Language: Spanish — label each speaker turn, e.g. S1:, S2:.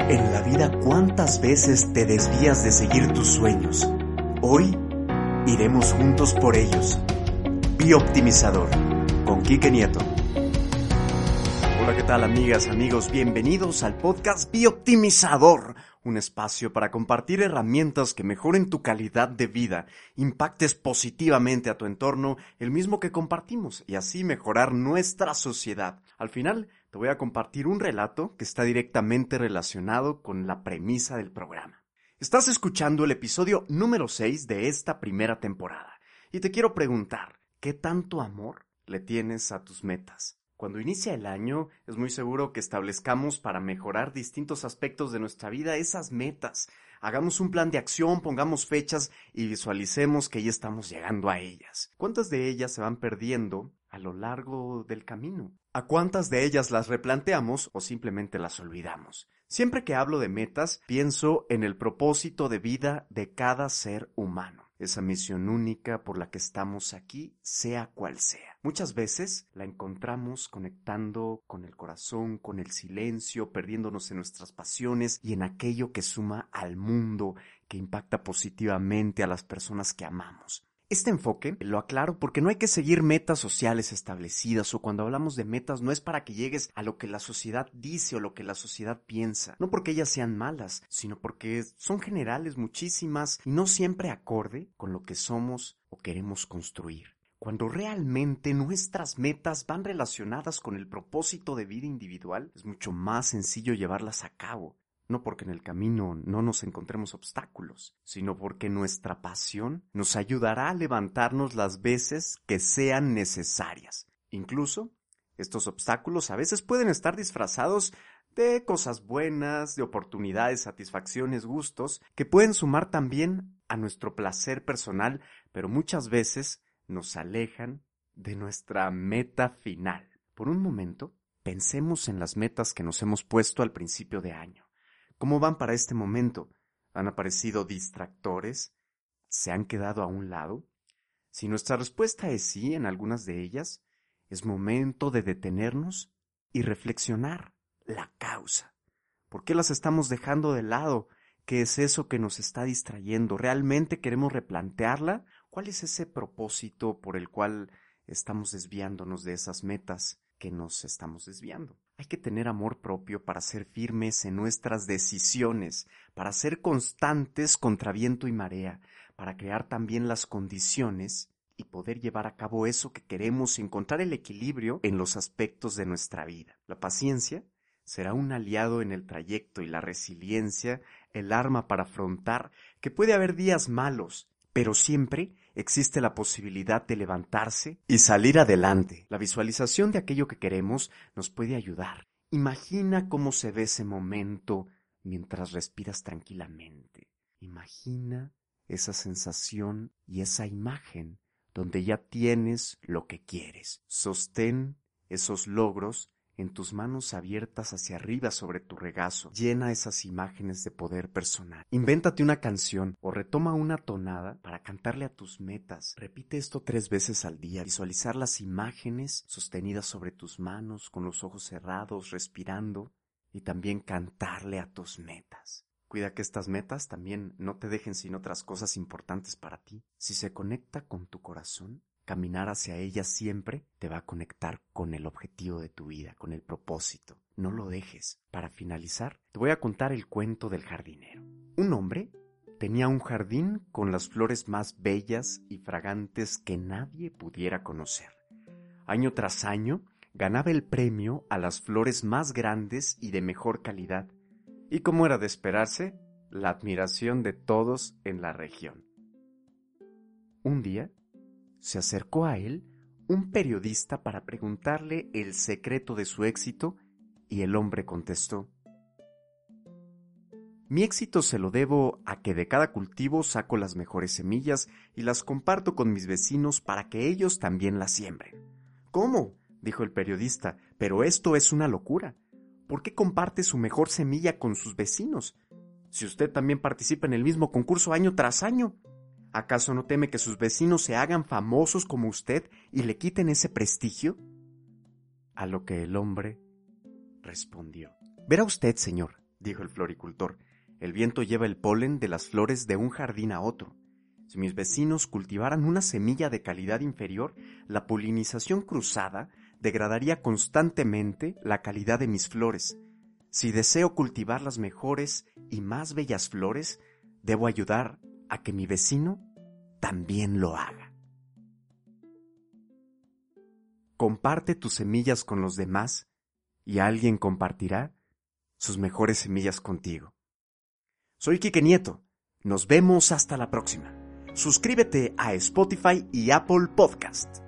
S1: En la vida, ¿cuántas veces te desvías de seguir tus sueños? Hoy iremos juntos por ellos. Bioptimizador, con Quique Nieto. Hola, ¿qué tal amigas, amigos? Bienvenidos al podcast Bioptimizador, un espacio para compartir herramientas que mejoren tu calidad de vida, impactes positivamente a tu entorno, el mismo que compartimos, y así mejorar nuestra sociedad. Al final, te voy a compartir un relato que está directamente relacionado con la premisa del programa. Estás escuchando el episodio número 6 de esta primera temporada y te quiero preguntar, ¿qué tanto amor le tienes a tus metas? Cuando inicia el año, es muy seguro que establezcamos para mejorar distintos aspectos de nuestra vida esas metas. Hagamos un plan de acción, pongamos fechas y visualicemos que ya estamos llegando a ellas. ¿Cuántas de ellas se van perdiendo a lo largo del camino? ¿A cuántas de ellas las replanteamos o simplemente las olvidamos? Siempre que hablo de metas, pienso en el propósito de vida de cada ser humano esa misión única por la que estamos aquí, sea cual sea. Muchas veces la encontramos conectando con el corazón, con el silencio, perdiéndonos en nuestras pasiones y en aquello que suma al mundo, que impacta positivamente a las personas que amamos. Este enfoque lo aclaro porque no hay que seguir metas sociales establecidas o cuando hablamos de metas no es para que llegues a lo que la sociedad dice o lo que la sociedad piensa, no porque ellas sean malas, sino porque son generales muchísimas y no siempre acorde con lo que somos o queremos construir. Cuando realmente nuestras metas van relacionadas con el propósito de vida individual, es mucho más sencillo llevarlas a cabo no porque en el camino no nos encontremos obstáculos, sino porque nuestra pasión nos ayudará a levantarnos las veces que sean necesarias. Incluso, estos obstáculos a veces pueden estar disfrazados de cosas buenas, de oportunidades, satisfacciones, gustos, que pueden sumar también a nuestro placer personal, pero muchas veces nos alejan de nuestra meta final. Por un momento, pensemos en las metas que nos hemos puesto al principio de año. ¿Cómo van para este momento? ¿Han aparecido distractores? ¿Se han quedado a un lado? Si nuestra respuesta es sí en algunas de ellas, es momento de detenernos y reflexionar la causa. ¿Por qué las estamos dejando de lado? ¿Qué es eso que nos está distrayendo? ¿Realmente queremos replantearla? ¿Cuál es ese propósito por el cual estamos desviándonos de esas metas que nos estamos desviando? Hay que tener amor propio para ser firmes en nuestras decisiones, para ser constantes contra viento y marea, para crear también las condiciones y poder llevar a cabo eso que queremos, encontrar el equilibrio en los aspectos de nuestra vida. La paciencia será un aliado en el trayecto y la resiliencia el arma para afrontar que puede haber días malos, pero siempre existe la posibilidad de levantarse y salir adelante. La visualización de aquello que queremos nos puede ayudar. Imagina cómo se ve ese momento mientras respiras tranquilamente. Imagina esa sensación y esa imagen donde ya tienes lo que quieres. Sostén esos logros en tus manos abiertas hacia arriba sobre tu regazo. Llena esas imágenes de poder personal. Invéntate una canción o retoma una tonada para cantarle a tus metas. Repite esto tres veces al día. Visualizar las imágenes sostenidas sobre tus manos con los ojos cerrados, respirando y también cantarle a tus metas. Cuida que estas metas también no te dejen sin otras cosas importantes para ti. Si se conecta con tu corazón, Caminar hacia ella siempre te va a conectar con el objetivo de tu vida, con el propósito. No lo dejes. Para finalizar, te voy a contar el cuento del jardinero. Un hombre tenía un jardín con las flores más bellas y fragantes que nadie pudiera conocer. Año tras año ganaba el premio a las flores más grandes y de mejor calidad, y como era de esperarse, la admiración de todos en la región. Un día, se acercó a él un periodista para preguntarle el secreto de su éxito y el hombre contestó, Mi éxito se lo debo a que de cada cultivo saco las mejores semillas y las comparto con mis vecinos para que ellos también las siembren. ¿Cómo? dijo el periodista, pero esto es una locura. ¿Por qué comparte su mejor semilla con sus vecinos? Si usted también participa en el mismo concurso año tras año. ¿Acaso no teme que sus vecinos se hagan famosos como usted y le quiten ese prestigio? A lo que el hombre respondió. Verá usted, señor, dijo el floricultor. El viento lleva el polen de las flores de un jardín a otro. Si mis vecinos cultivaran una semilla de calidad inferior, la polinización cruzada degradaría constantemente la calidad de mis flores. Si deseo cultivar las mejores y más bellas flores, debo ayudar a que mi vecino también lo haga. Comparte tus semillas con los demás y alguien compartirá sus mejores semillas contigo. Soy Quique Nieto. Nos vemos hasta la próxima. Suscríbete a Spotify y Apple Podcast.